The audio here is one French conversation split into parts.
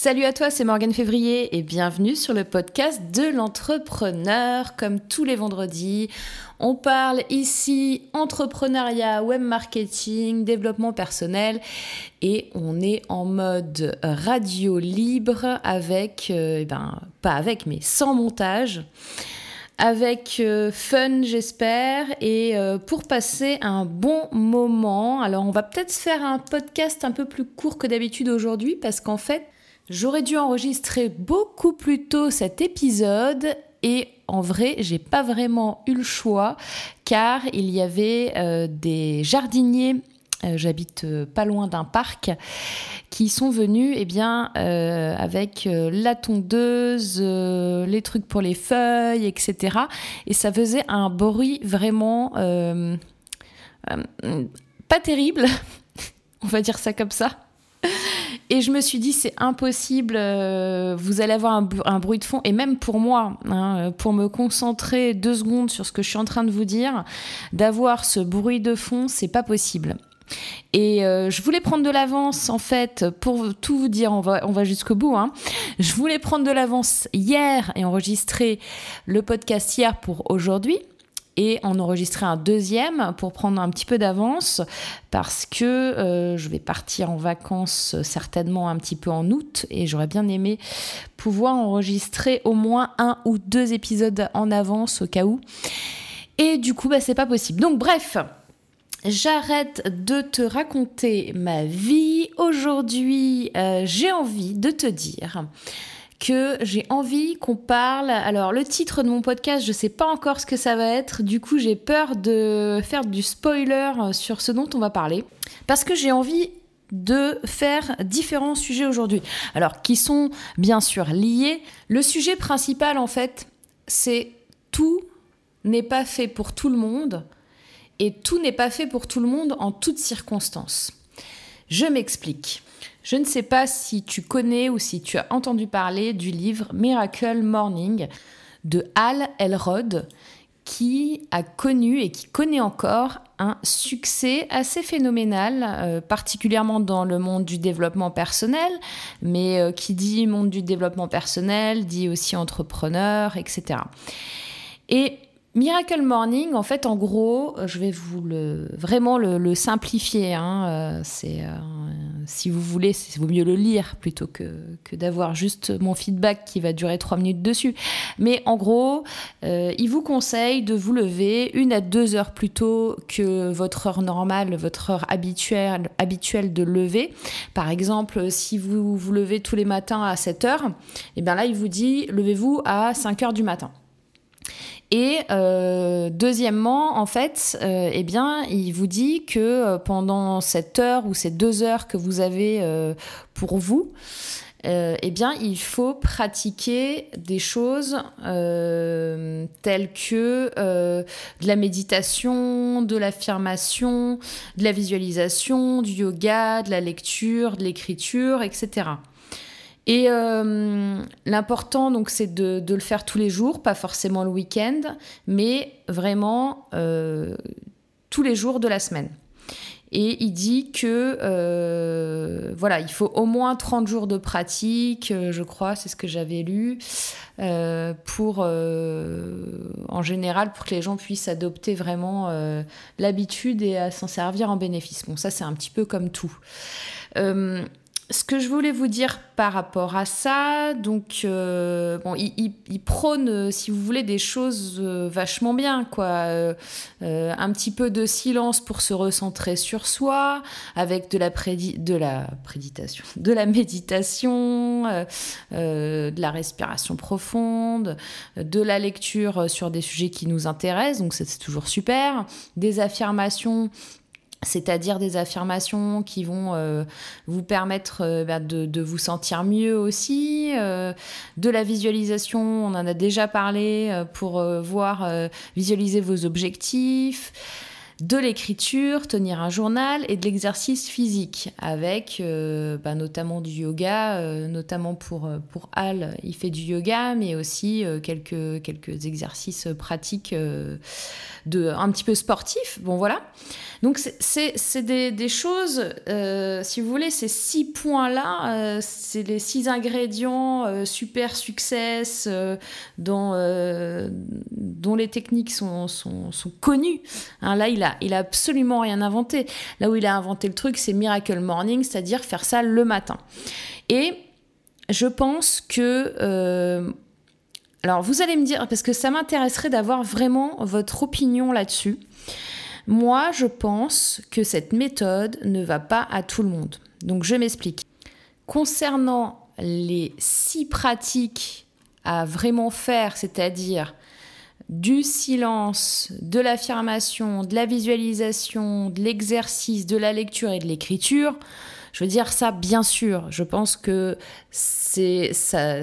Salut à toi, c'est Morgane Février et bienvenue sur le podcast de l'entrepreneur. Comme tous les vendredis, on parle ici entrepreneuriat, web marketing, développement personnel et on est en mode radio libre avec, euh, eh ben, pas avec, mais sans montage avec euh, fun j'espère et euh, pour passer un bon moment. Alors on va peut-être faire un podcast un peu plus court que d'habitude aujourd'hui parce qu'en fait J'aurais dû enregistrer beaucoup plus tôt cet épisode et en vrai, j'ai pas vraiment eu le choix car il y avait euh, des jardiniers. Euh, j'habite euh, pas loin d'un parc qui sont venus eh bien avec la tondeuse, les trucs pour les feuilles, etc. Et ça faisait un bruit vraiment pas terrible, on va dire ça comme ça. Et je me suis dit, c'est impossible, euh, vous allez avoir un, bruit de fond. Et même pour moi, hein, pour me concentrer deux secondes sur ce que je suis en train de vous dire, d'avoir ce bruit de fond, c'est pas possible. Et euh, je voulais prendre de l'avance, en fait, pour tout vous dire, on va, on va jusqu'au bout. Hein. Je voulais prendre de l'avance hier et enregistrer le podcast hier pour aujourd'hui et en enregistrer un deuxième pour prendre un petit peu d'avance parce que euh, je vais partir en vacances certainement un petit peu en août et j'aurais bien aimé pouvoir enregistrer au moins un ou deux épisodes en avance au cas où. Et du coup, bah, c'est pas possible. Donc, bref. J'arrête de te raconter ma vie. Aujourd'hui, euh, j'ai envie de te dire que j'ai envie qu'on parle. Alors le titre de mon podcast, je sais pas encore ce que ça va être. Du coup, j'ai peur de faire du spoiler sur ce dont on va parler parce que j'ai envie de faire différents sujets aujourd'hui. Alors qui sont bien sûr liés. Le sujet principal en fait, c'est tout n'est pas fait pour tout le monde et tout n'est pas fait pour tout le monde en toutes circonstances. Je m'explique. Je ne sais pas si tu connais ou si tu as entendu parler du livre Miracle Morning de Hal Elrod qui a connu et qui connaît encore un succès assez phénoménal, euh, particulièrement dans le monde du développement personnel, mais euh, qui dit monde du développement personnel, dit aussi entrepreneur, etc. Et Miracle Morning, en fait, en gros, euh, je vais vous le vraiment le, simplifier. Hein, euh, euh, si vous voulez, c'est vaut mieux le lire plutôt que, que d'avoir juste mon feedback qui va durer trois minutes dessus. Mais en gros, il vous conseille de vous lever une à deux heures plus tôt que votre heure normale, votre heure habituelle, habituelle de lever. Par exemple, si vous vous levez tous les matins à 7 heures, et eh bien là, il vous dit levez-vous à 5 heures du matin. Et euh, deuxièmement, en fait, euh, eh bien, il vous dit que euh, pendant cette heure ou ces deux heures que vous avez pour vous, eh bien, il faut pratiquer des choses telles que de la méditation, de l'affirmation, de la visualisation, du yoga, de la lecture, de l'écriture, etc. Et euh, l'important, donc, c'est de, le faire tous les jours, pas forcément le week-end, mais vraiment euh, tous les jours de la semaine. Et il dit que euh, voilà, il faut au moins 30 jours de pratique, je crois, c'est ce que j'avais lu, pour en général pour que les gens puissent adopter vraiment l'habitude et à s'en servir en bénéfice. Bon, ça c'est un petit peu comme tout ce que je voulais vous dire par rapport à ça, donc euh, bon, il, prône, euh, si vous voulez, des choses euh, vachement bien, quoi. un petit peu de silence pour se recentrer sur soi, avec de la de la préditation, de la méditation, de la respiration profonde, de la lecture sur des sujets qui nous intéressent, donc c'est toujours super, des affirmations c'est-à-dire des affirmations qui vont euh, vous permettre euh, bah, de, vous sentir mieux aussi, euh, de la visualisation, on en a déjà parlé pour voir, visualiser vos objectifs, de l'écriture, tenir un journal et de l'exercice physique avec bah, notamment du yoga, notamment pour, Al, il fait du yoga, mais aussi quelques, quelques exercices pratiques de, un petit peu sportifs. Bon voilà. Donc c'est des, choses, euh, si vous voulez, ces six points-là, euh, c'est les six ingrédients euh, super success dont, dont les techniques sont, sont, sont connues. Hein, là, il a, il a absolument rien inventé. Là où il a inventé le truc, c'est Miracle Morning, c'est-à-dire faire ça le matin. Et je pense que... alors vous allez me dire, parce que ça m'intéresserait d'avoir vraiment votre opinion là-dessus. Moi, je pense que cette méthode ne va pas à tout le monde. Donc, je m'explique. Concernant les six pratiques à vraiment faire, c'est-à-dire du silence, de l'affirmation, de la visualisation, de l'exercice, de la lecture et de l'écriture, je veux dire ça bien sûr, je pense que c'est ça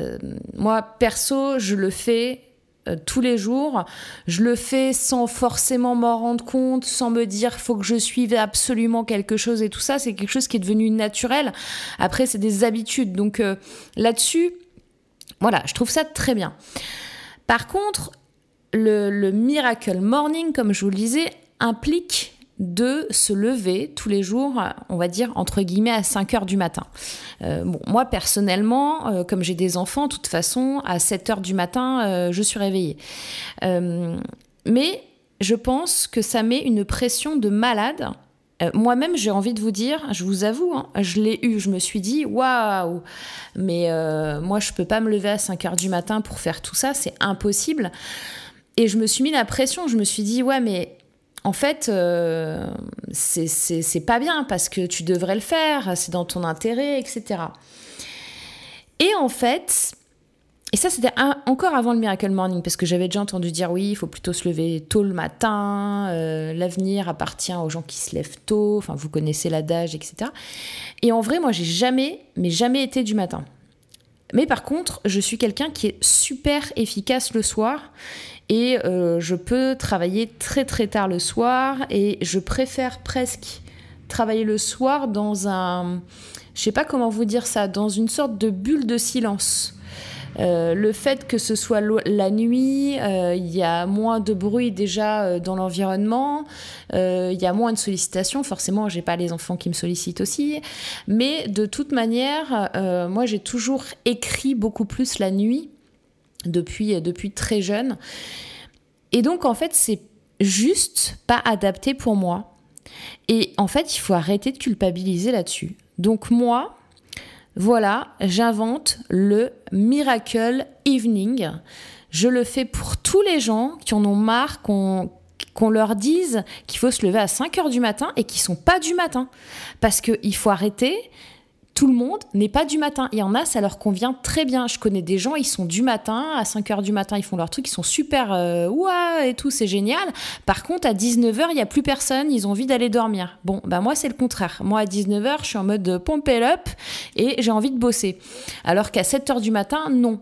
moi perso, je le fais euh, tous les jours. Je le fais sans forcément m'en rendre compte, sans me dire faut que je suive absolument quelque chose et tout ça. C'est quelque chose qui est devenu naturel. Après, c'est des habitudes. Donc euh, là-dessus, voilà, je trouve ça très bien. Par contre, le, le Miracle Morning, comme je vous le disais, implique de se lever tous les jours, on va dire entre guillemets à 5 heures du matin. Euh, bon, moi personnellement, euh, comme j'ai des enfants, de toute façon, à 7 heures du matin, euh, je suis réveillée. mais je pense que ça met une pression de malade. Moi-même, j'ai envie de vous dire, je vous avoue, hein, je l'ai eu, je me suis dit, waouh, mais moi, je peux pas me lever à 5 heures du matin pour faire tout ça, c'est impossible. Et je me suis mis la pression, je me suis dit, ouais, mais en fait, euh, c'est pas bien parce que tu devrais le faire, c'est dans ton intérêt, etc. Et en fait, et ça c'était encore avant le Miracle Morning, parce que j'avais déjà entendu dire oui, il faut plutôt se lever tôt le matin, euh, l'avenir appartient aux gens qui se lèvent tôt, enfin vous connaissez l'adage, etc. Et en vrai, moi j'ai jamais, mais jamais été du matin. Mais par contre, je suis quelqu'un qui est super efficace le soir et euh, je peux travailler très très tard le soir et je préfère presque travailler le soir dans un, je sais pas comment vous dire ça, dans une sorte de bulle de silence. Euh, le fait que ce soit la nuit, euh, il y a moins de bruit déjà dans l'environnement, il y a moins de sollicitations. Forcément, j'ai pas les enfants qui me sollicitent aussi, mais de toute manière, moi j'ai toujours écrit beaucoup plus la nuit depuis, depuis très jeune. Et donc, en fait, c'est juste pas adapté pour moi. Et en fait, il faut arrêter de culpabiliser là-dessus. Donc, moi, voilà, j'invente le Miracle Evening. Je le fais pour tous les gens qui en ont marre qu'on qu'on leur dise qu'il faut se lever à 5 heures du matin et qui sont pas du matin. Parce qu'il faut arrêter tout le monde n'est pas du matin. Il y en a, ça leur convient très bien. Je connais des gens, ils sont du matin, à 5 heures du matin, ils font leur truc, ils sont super euh, ouah et tout, c'est génial. Par contre, à 19h, il n'y a plus personne, ils ont envie d'aller dormir. Bon, bah moi, c'est le contraire. Moi, à 19h, je suis en mode pompe up et j'ai envie de bosser. Alors qu'à 7 heures du matin, non.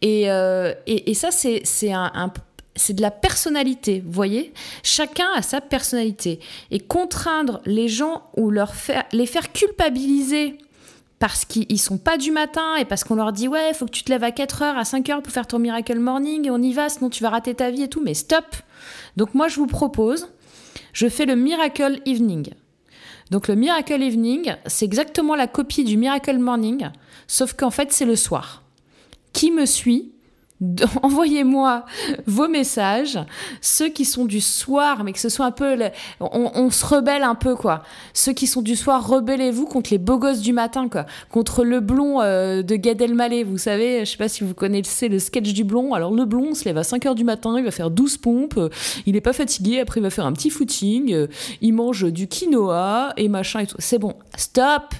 Et, euh, ça, c'est un, c'est de la personnalité, vous voyez? Chacun a sa personnalité. Et contraindre les gens ou leur faire, les faire culpabiliser parce qu'ils sont pas du matin et parce qu'on leur dit ouais, faut que tu te lèves à 4 heures, à 5 heures pour faire ton miracle morning et on y va, sinon tu vas rater ta vie et tout, mais stop. Donc moi je vous propose, je fais le miracle evening. Donc le miracle evening, c'est exactement la copie du miracle morning, sauf qu'en fait c'est le soir. Qui me suit envoyez-moi vos messages, ceux qui sont du soir, mais que ce soit un peu, on, se rebelle un peu quoi. Ceux qui sont du soir, rebellez-vous contre les beaux gosses du matin quoi, contre le blond euh, de Gad Elmaleh. Vous savez, je sais pas si vous connaissez le sketch du blond. Alors le blond se lève à 5 heures du matin, il va faire 12 pompes, il est pas fatigué, après il va faire un petit footing, euh, il mange du quinoa et machin et tout. C'est bon, stop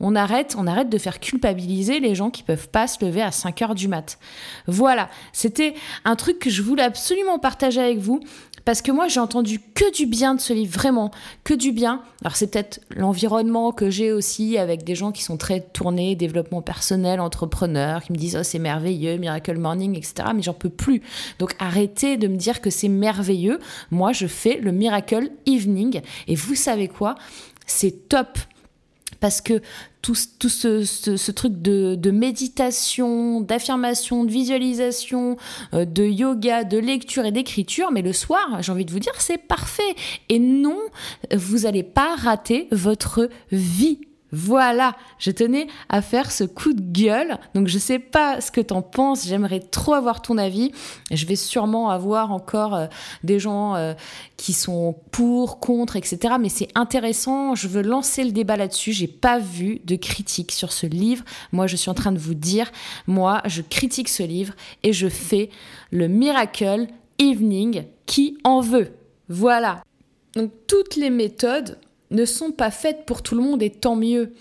on arrête, on arrête de faire culpabiliser les gens qui peuvent pas se lever à 5 heures du mat. Voilà, c'était un truc que je voulais absolument partager avec vous parce que moi j'ai entendu que du bien de ce livre, vraiment, que du bien. Alors c'est peut-être l'environnement que j'ai aussi avec des gens qui sont très tournés, développement personnel, entrepreneurs, qui me disent oh c'est merveilleux, Miracle Morning, etc. Mais j'en peux plus. Donc arrêtez de me dire que c'est merveilleux. Moi je fais le Miracle Evening et vous savez quoi? C'est top parce que tout, ce, truc de, méditation, d'affirmation, de visualisation, euh, de yoga, de lecture et d'écriture, mais le soir, j'ai envie de vous dire, c'est parfait. Et non, vous n'allez pas rater votre vie voilà, je tenais à faire ce coup de gueule. Donc je sais pas ce que t'en penses, j'aimerais trop avoir ton avis. Je vais sûrement avoir encore euh, des gens euh, qui sont pour, contre, etc. Mais c'est intéressant, je veux lancer le débat là-dessus. J'ai pas vu de critique sur ce livre. Moi, je suis en train de vous dire, moi, je critique ce livre et je fais le Miracle Evening qui en veut. Voilà. Donc toutes les méthodes ne sont pas faites pour tout le monde et tant mieux.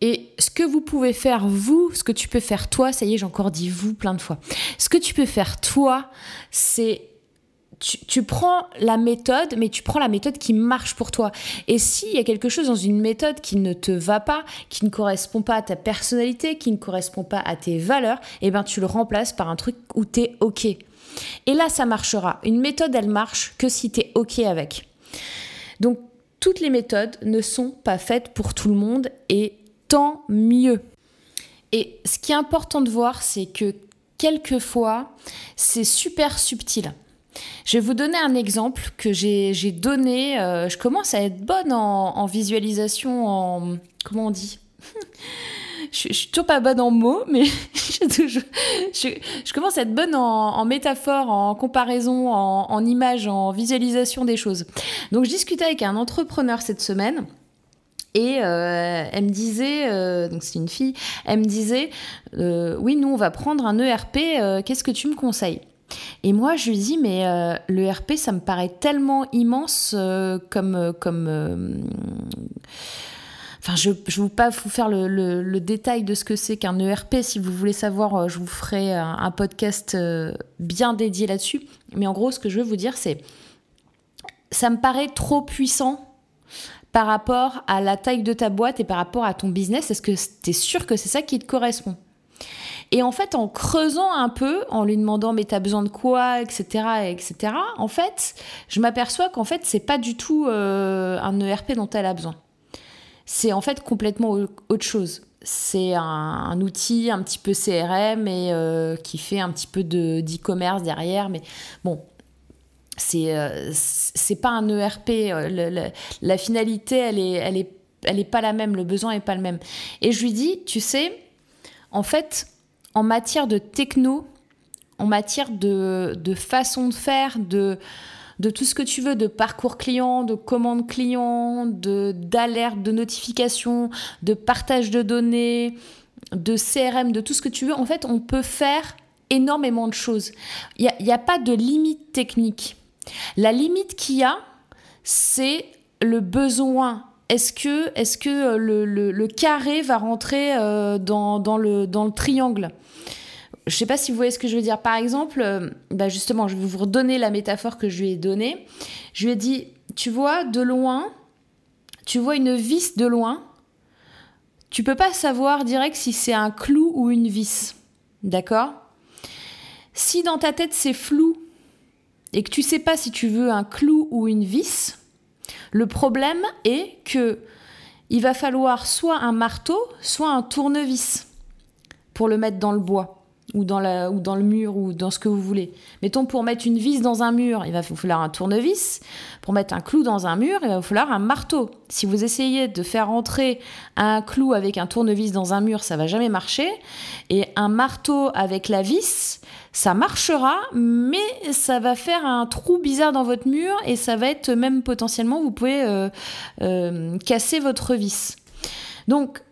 Et ce que vous pouvez faire, vous, ce que tu peux faire toi, ça y est, j'ai encore dit vous plein de fois. Ce que tu peux faire toi, c'est tu, prends la méthode, mais tu prends la méthode qui marche pour toi. Et s'il y a quelque chose dans une méthode qui ne te va pas, qui ne correspond pas à ta personnalité, qui ne correspond pas à tes valeurs, eh ben tu le remplaces par un truc où tu es OK. Et là, ça marchera. Une méthode, elle marche que si tu es OK avec. Donc, toutes les méthodes ne sont pas faites pour tout le monde et tant mieux. Et ce qui est important de voir, c'est que quelquefois, c'est super subtil. Je vais vous donner un exemple que j'ai donné. Euh, je commence à être bonne en visualisation, en... Comment on dit? Je, je, suis toujours pas bonne en mots, mais je, commence à être bonne en, métaphore, en comparaison, en, en image, en visualisation des choses. Donc je discutais avec un entrepreneur cette semaine. Et euh, elle me disait, euh, donc c'est une fille, elle me disait, euh, oui, nous on va prendre un ERP, qu'est-ce que tu me conseilles? Et moi, je lui dis, mais euh, le ERP, ça me paraît tellement immense comme, comme Enfin, je ne vais pas vous faire le, détail de ce que c'est qu'un ERP. Si vous voulez savoir, euh, je vous ferai un, podcast euh, bien dédié là-dessus. Mais en gros, ce que je veux vous dire, c'est ça me paraît trop puissant par rapport à la taille de ta boîte et par rapport à ton business. Est-ce que tu es sûr que c'est ça qui te correspond? Et en fait, en creusant un peu, en lui demandant mais t'as besoin de quoi, etc., etc. En fait, je m'aperçois qu'en fait c'est pas du tout euh, un ERP dont elle a besoin c'est en fait complètement autre chose. C'est un, outil un petit peu CRM et euh, qui fait un petit peu de d'e-commerce derrière, mais bon, c'est euh, pas un ERP. Euh, la finalité, elle est elle est elle est pas la même. Le besoin est pas le même. Et je lui dis, tu sais, en fait, en matière de techno, en matière de, de façon de faire, de de tout ce que tu veux, de parcours client, de commande client, de d'alerte, de notification, de partage de données, de CRM, de tout ce que tu veux. En fait, on peut faire énormément de choses. Il n'y a, pas de limite technique. La limite qu'il y a, c'est le besoin. Est-ce que, est que le, carré va rentrer euh, dans, le, dans le triangle? Je sais pas si vous voyez ce que je veux dire. Par exemple, euh, bah justement, je vais vous redonner la métaphore que je lui ai donnée. Je lui ai dit, tu vois, de loin, tu vois une vis de loin, tu peux pas savoir direct si c'est un clou ou une vis. D'accord? Si dans ta tête c'est flou et que tu sais pas si tu veux un clou ou une vis, le problème est que il va falloir soit un marteau, soit un tournevis pour le mettre dans le bois ou dans, la, ou dans le mur ou dans ce que vous voulez. Mettons pour mettre une vis dans un mur, il va vous falloir un tournevis. Pour mettre un clou dans un mur, il va vous falloir un marteau. Si vous essayez de faire rentrer un clou avec un tournevis dans un mur, ça va jamais marcher. Et un marteau avec la vis, ça marchera, mais ça va faire un trou bizarre dans votre mur et ça va être même potentiellement, vous pouvez euh, euh, casser votre vis. Donc,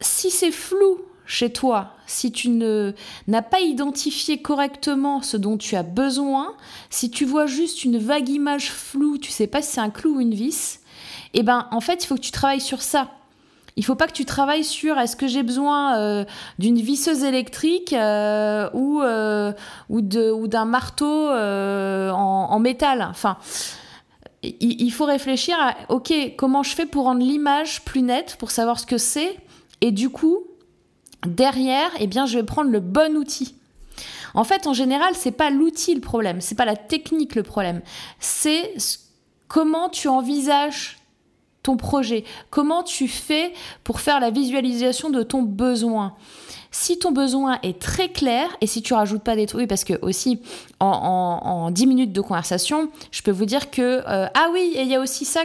si c'est flou chez toi, si tu n'as pas identifié correctement ce dont tu as besoin, si tu vois juste une vague image floue, tu sais pas si c'est un clou ou une vis, eh ben en fait, il faut que tu travailles sur ça. Il faut pas que tu travailles sur est-ce que j'ai besoin euh, d'une visseuse électrique euh, ou, euh, ou, ou d'un marteau en, métal. Enfin, il, il faut réfléchir à ok, comment je fais pour rendre l'image plus nette, pour savoir ce que c'est, et du coup, derrière, eh bien, je vais prendre le bon outil. En fait, en général, c'est pas l'outil le problème, c'est pas la technique le problème, c'est comment tu envisages ton projet Comment tu fais pour faire la visualisation de ton besoin? Si ton besoin est très clair et si tu rajoutes pas des trucs, parce que aussi en, en, 10 minutes de conversation, je peux vous dire que euh, ah oui, il y a aussi ça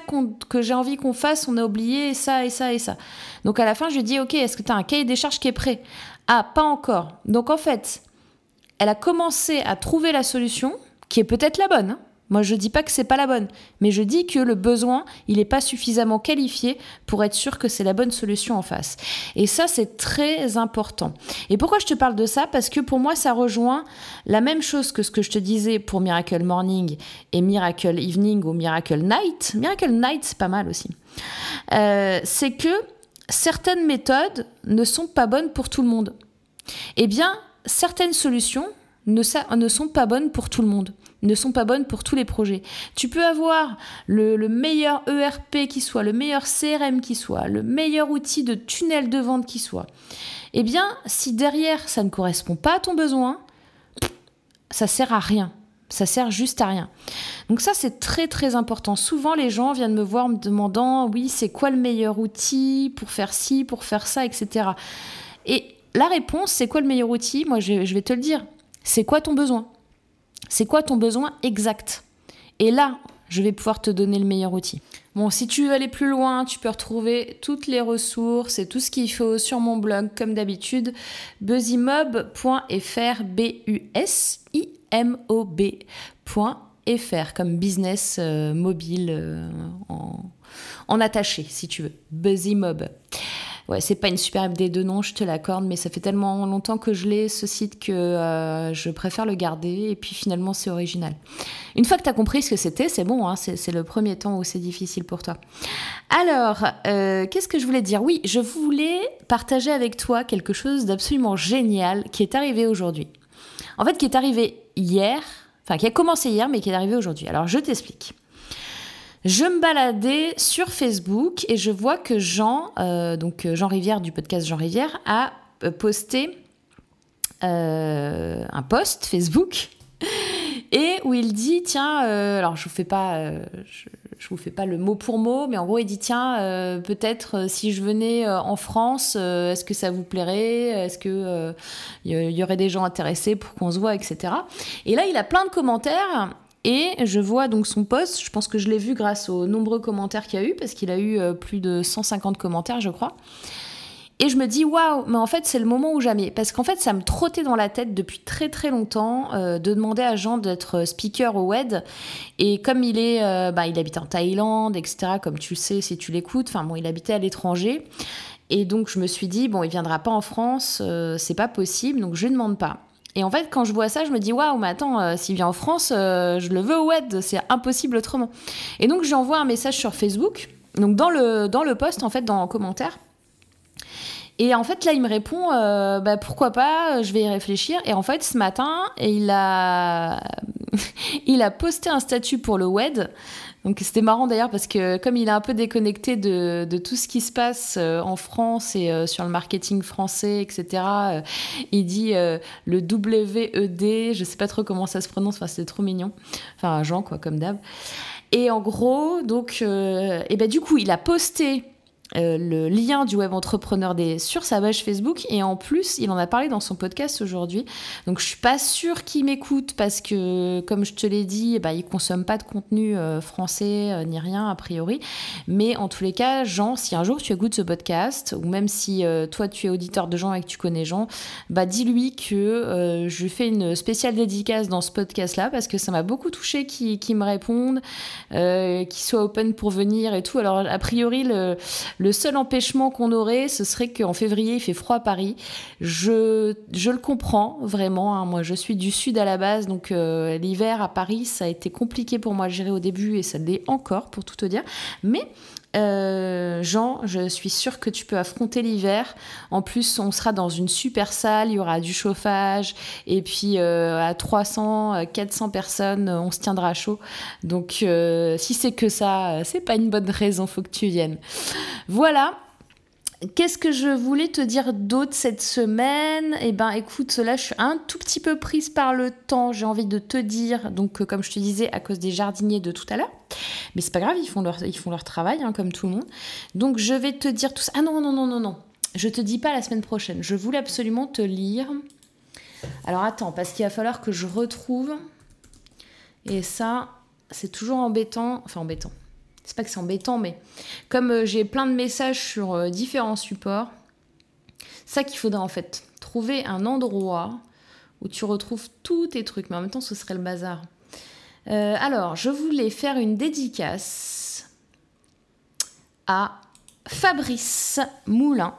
que j'ai envie qu'on fasse, on a oublié ça et ça et ça. Donc à la fin, je dis ok, est-ce que tu as un cahier des charges qui est prêt? Ah, pas encore. Donc en fait, elle a commencé à trouver la solution qui est peut-être la bonne. Hein. Moi, je dis pas que c'est pas la bonne, mais je dis que le besoin, il n'est pas suffisamment qualifié pour être sûr que c'est la bonne solution en face. Et ça, c'est très important. Et pourquoi je te parle de ça? Parce que pour moi, ça rejoint la même chose que ce que je te disais pour Miracle Morning et Miracle Evening ou Miracle Night. Miracle Night, c'est pas mal aussi. Euh, c'est que certaines méthodes ne sont pas bonnes pour tout le monde. Eh bien, certaines solutions ne, ne sont pas bonnes pour tout le monde ne sont pas bonnes pour tous les projets. Tu peux avoir le, meilleur ERP qui soit, le meilleur CRM qui soit, le meilleur outil de tunnel de vente qui soit. Eh bien, si derrière ça ne correspond pas à ton besoin, ça sert à rien. Ça sert juste à rien. Donc ça, c'est très très important. Souvent, les gens viennent me voir me demandant, oui, c'est quoi le meilleur outil pour faire ci, pour faire ça, etc. Et la réponse, c'est quoi le meilleur outil? Moi, je vais te le dire. C'est quoi ton besoin? C'est quoi ton besoin exact? Et là, je vais pouvoir te donner le meilleur outil. Bon, si tu veux aller plus loin, tu peux retrouver toutes les ressources et tout ce qu'il faut sur mon blog, comme d'habitude, buzzimob.fr, B-U-S-I-M-O-B.fr, comme business euh, mobile euh, en, attaché, si tu veux. Buzzimob ouais, c'est pas une super idée de nom, je te l'accorde, mais ça fait tellement longtemps que je l'ai, ce site, que euh, je préfère le garder. Et puis finalement, c'est original. Une fois que tu compris ce que c'était, c'est bon, hein, c'est le premier temps où c'est difficile pour toi. Alors, euh, qu'est-ce que je voulais dire? Oui, je voulais partager avec toi quelque chose d'absolument génial qui est arrivé aujourd'hui. En fait, qui est arrivé hier, enfin qui a commencé hier, mais qui est arrivé aujourd'hui. Alors, je t'explique. Je me baladais sur Facebook et je vois que Jean, euh, donc euh, Jean Rivière du podcast Jean Rivière, a euh, posté un post Facebook et où il dit tiens, alors je vous fais pas, vous fais pas le mot pour mot, mais en gros il dit tiens, peut-être si je venais en France, est-ce que ça vous plairait Est-ce que il y, aurait des gens intéressés pour qu'on se voit, etc. Et là il a plein de commentaires et je vois donc son post, je pense que je l'ai vu grâce aux nombreux commentaires qu'il y a eu, parce qu'il a eu euh, plus de 150 commentaires, je crois. Et je me dis, waouh, mais en fait, c'est le moment ou jamais. Parce qu'en fait, ça me trottait dans la tête depuis très très longtemps euh, de demander à Jean d'être speaker au WED. Et comme il est, euh, bah, il habite en Thaïlande, etc., comme tu le sais si tu l'écoutes, enfin bon, il habitait à l'étranger. Et donc, je me suis dit, bon, il viendra pas en France, c'est pas possible, donc je ne demande pas. Et en fait, quand je vois ça, je me dis waouh, mais attends, euh, s'il vient en France, euh, je le veux au web, c'est impossible autrement. Et donc, j'envoie un message sur Facebook, donc dans le, dans le post, en fait, dans le commentaire. Et en fait, là, il me répond euh, bah, pourquoi pas, je vais y réfléchir. Et en fait, ce matin, il a, il a posté un statut pour le web donc c'était marrant d'ailleurs parce que comme il est un peu déconnecté de, tout ce qui se passe euh, en France et euh, sur le marketing français, etc., euh, il dit le WED, je sais pas trop comment ça se prononce, enfin c'est trop mignon. Enfin Jean quoi, comme d'hab. Et en gros, donc, et ben du coup, il a posté euh, le lien du web entrepreneur des sur sa page Facebook. Et en plus il en a parlé dans son podcast aujourd'hui. Donc je suis pas sûre qu'il m'écoute parce que comme je te l'ai dit bah, il consomme pas de contenu euh, français euh, ni rien a priori. Mais en tous les cas Jean si un jour tu écoutes ce podcast ou même si toi tu es auditeur de Jean et que tu connais Jean bah dis-lui que je fais une spéciale dédicace dans ce podcast là parce que ça m'a beaucoup touché qu'il me réponde qu'il soit open pour venir et tout. Alors a priori le le seul empêchement qu'on aurait, ce serait qu'en février, il fait froid à Paris. Je, le comprends vraiment. Hein. Moi, je suis du sud à la base, donc euh, l'hiver à Paris, ça a été compliqué pour moi à gérer au début et ça l'est encore, pour tout te dire. Mais euh, Jean, je suis sûre que tu peux affronter l'hiver. En plus, on sera dans une super salle, il y aura du chauffage, et puis euh, à 300, 400 personnes, on se tiendra chaud. Donc, si c'est que ça, c'est pas une bonne raison, faut que tu viennes. Voilà. Qu'est-ce que je voulais te dire d'autre cette semaine? Eh ben, écoute, là, je suis un tout petit peu prise par le temps. J'ai envie de te dire, donc, euh, comme je te disais, à cause des jardiniers de tout à l'heure. Mais c'est pas grave, ils font leur, ils font leur travail, hein, comme tout le monde. Donc je vais te dire tout ça. Ah non, non, non, non, non. Je te dis pas la semaine prochaine. Je voulais absolument te lire. Alors attends, parce qu'il va falloir que je retrouve. Et ça, c'est toujours embêtant. Enfin, embêtant. C'est pas que c'est embêtant, mais comme euh, j'ai plein de messages sur euh, différents supports, ça qu'il faudrait en fait trouver un endroit où tu retrouves tous tes trucs. Mais en même temps, ce serait le bazar. Euh, alors, je voulais faire une dédicace à Fabrice Moulin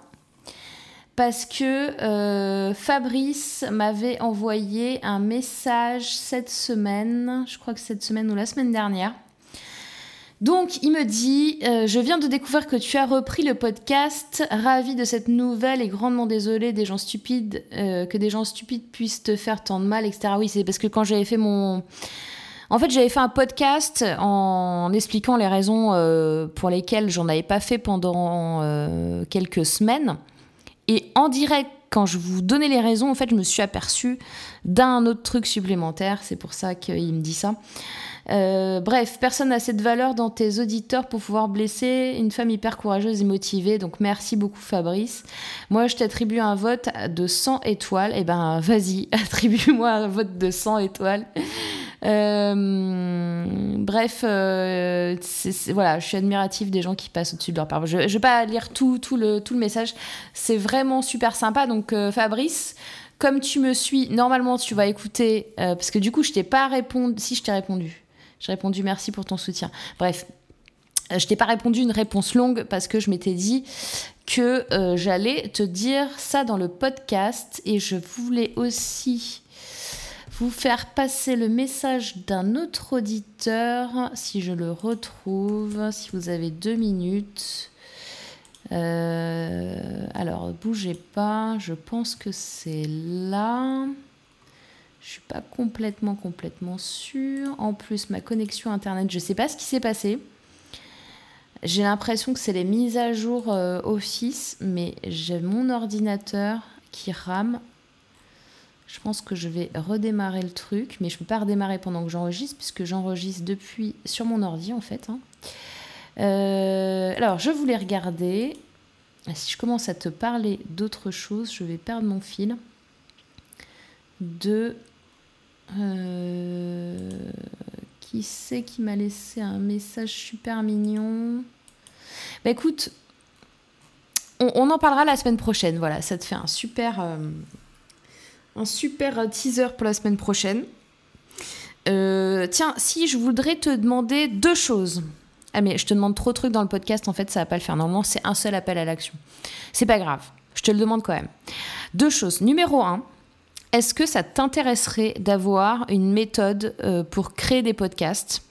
parce que Fabrice m'avait envoyé un message cette semaine, je crois que cette semaine ou la semaine dernière. Donc il me dit, euh, je viens de découvrir que tu as repris le podcast, ravi de cette nouvelle et grandement désolé des gens stupides, euh, que des gens stupides puissent te faire tant de mal, etc. Oui, c'est parce que quand j'avais fait mon... En fait, j'avais fait un podcast en expliquant les raisons pour lesquelles j'en avais pas fait pendant quelques semaines. Et en direct, quand je vous donnais les raisons, en fait, je me suis aperçue d'un autre truc supplémentaire. C'est pour ça qu'il me dit ça. Euh, bref, personne n'a cette valeur dans tes auditeurs pour pouvoir blesser une femme hyper courageuse et motivée. Donc merci beaucoup Fabrice. Moi, je t'attribue un vote de 100 étoiles. Eh ben, vas-y, attribue-moi un vote de 100 étoiles. Euh, bref, euh, voilà, je suis admirative des gens qui passent au-dessus de leur parole. Je ne vais pas lire tout, le, tout le message. C'est vraiment super sympa. Donc, Fabrice, comme tu me suis, normalement, tu vas écouter. parce que du coup, je t'ai pas répondu. Si, je t'ai répondu. J'ai répondu merci pour ton soutien. Bref, je t'ai pas répondu une réponse longue parce que je m'étais dit que j'allais te dire ça dans le podcast et je voulais aussi vous faire passer le message d'un autre auditeur, si je le retrouve, si vous avez deux minutes. Euh, alors, bougez pas, je pense que c'est là. Je suis pas complètement, complètement sûre. En plus, ma connexion internet, je sais pas ce qui s'est passé. J'ai l'impression que c'est les mises à jour euh, Office, mais j'ai mon ordinateur qui rame je pense que je vais redémarrer le truc, mais je ne peux pas redémarrer pendant que j'enregistre, puisque j'enregistre depuis sur mon ordi en fait. Hein. Euh, alors, je voulais regarder. Si je commence à te parler d'autre chose, je vais perdre mon fil. De. Euh, qui c'est qui m'a laissé un message super mignon? Bah écoute, on, en parlera la semaine prochaine. Voilà, ça te fait un super. Euh, un super teaser pour la semaine prochaine. Euh, tiens, si je voudrais te demander deux choses. Ah mais je te demande trop de trucs dans le podcast, en fait ça va pas le faire. Normalement c'est un seul appel à l'action. C'est pas grave, je te le demande quand même. Deux choses. Numéro un, est-ce que ça t'intéresserait d'avoir une méthode euh, pour créer des podcasts?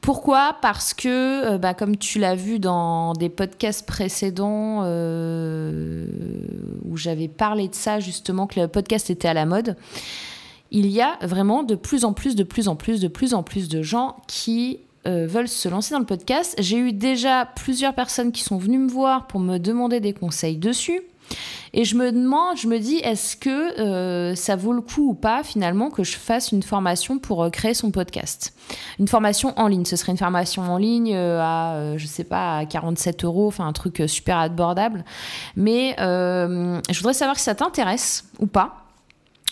Pourquoi? Parce que, euh, bah, comme tu l'as vu dans des podcasts précédents euh, où j'avais parlé de ça, justement, que le podcast était à la mode, il y a vraiment de plus en plus, de plus en plus, de plus en plus de gens qui veulent se lancer dans le podcast. J'ai eu déjà plusieurs personnes qui sont venues me voir pour me demander des conseils dessus. Et je me demande, je me dis, est-ce que euh, ça vaut le coup ou pas finalement que je fasse une formation pour euh, créer son podcast? Une formation en ligne, ce serait une formation en ligne euh, à, je sais pas, à 47 euros, enfin un truc super abordable. Mais je voudrais savoir si ça t'intéresse ou pas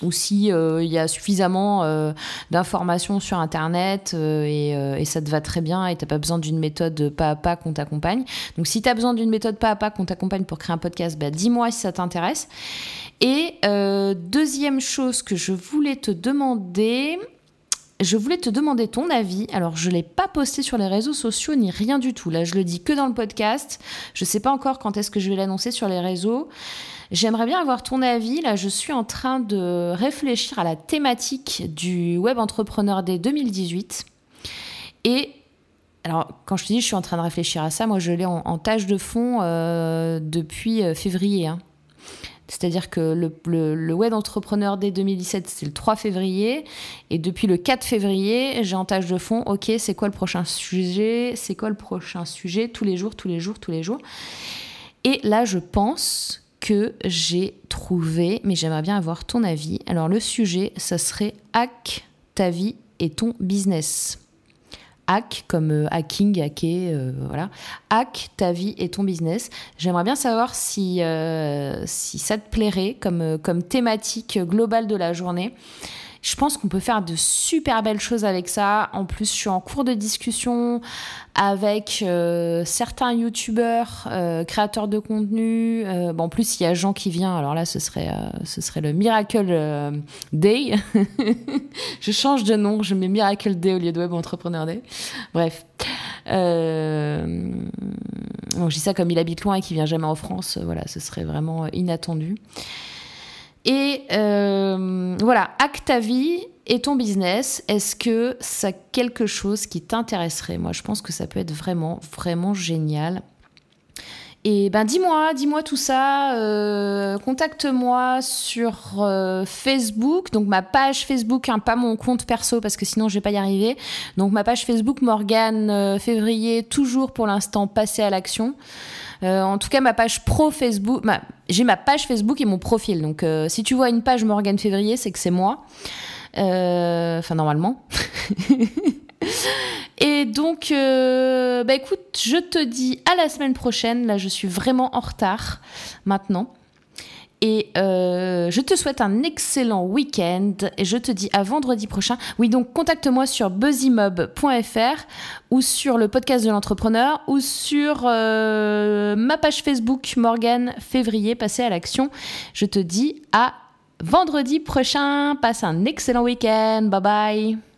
ou si euh, il y a suffisamment euh, d'informations sur internet euh, et, ça te va très bien et t'as pas besoin d'une méthode pas à pas qu'on t'accompagne. Donc si tu as besoin d'une méthode pas à pas qu'on t'accompagne pour créer un podcast, bah, dis-moi si ça t'intéresse. Et deuxième chose que je voulais te demander, je voulais te demander ton avis. Alors, je ne l'ai pas posté sur les réseaux sociaux ni rien du tout. Là, je le dis que dans le podcast. Je ne sais pas encore quand est-ce que je vais l'annoncer sur les réseaux. J'aimerais bien avoir ton avis. Là, je suis en train de réfléchir à la thématique du Web Entrepreneur Day 2018. Et alors, quand je te dis je suis en train de réfléchir à ça, moi, je l'ai en, tâche de fond euh, depuis euh, février. Hein. C'est-à-dire que le, le, Web Entrepreneur Day 2017, c'est le 3 février. Et depuis le 4 février, j'ai en tâche de fond, OK, c'est quoi le prochain sujet? C'est quoi le prochain sujet? Tous les jours, tous les jours, tous les jours. Et là, je pense que j'ai trouvé, mais j'aimerais bien avoir ton avis. Alors le sujet, ça serait hack ta vie et ton business. hack, comme hacking, hacker, voilà. Hack ta vie et ton business. J'aimerais bien savoir si, si ça te plairait comme thématique globale de la journée. Je pense qu'on peut faire de super belles choses avec ça. En plus, je suis en cours de discussion avec euh, certains youtubeurs, euh, créateurs de contenu. Euh, bon, en plus, il y a Jean qui vient. Alors là, ce serait, ce serait le Miracle Day. je change de nom. Je mets Miracle Day au lieu de Web Entrepreneur Day. Bref. Bon, je dis ça comme il habite loin et qu'il vient jamais en France. Voilà, ce serait vraiment inattendu. Et euh, voilà, acte ta vie et ton business. Est-ce que c'est quelque chose qui t'intéresserait? Moi, je pense que ça peut être vraiment, vraiment génial. Et ben dis-moi, dis-moi tout ça. Euh, contacte-moi sur euh, Facebook, donc ma page Facebook, hein, pas mon compte perso parce que sinon je vais pas y arriver. Donc ma page Facebook Morgane Février, toujours pour l'instant passé à l'action. Euh, en tout cas, ma page pro Facebook, j'ai ma page Facebook et mon profil. Donc, euh, si tu vois une page Morgane Février, c'est que c'est moi. Euh, enfin, normalement. et donc, bah écoute, je te dis à la semaine prochaine. Là, je suis vraiment en retard maintenant. Et euh, je te souhaite un excellent week-end et je te dis à vendredi prochain. Oui, donc contacte-moi sur buzzymob.fr ou sur le podcast de l'entrepreneur ou sur euh, ma page Facebook Morgane Février, passé à l'action. Je te dis à vendredi prochain. Passe un excellent week-end. Bye bye.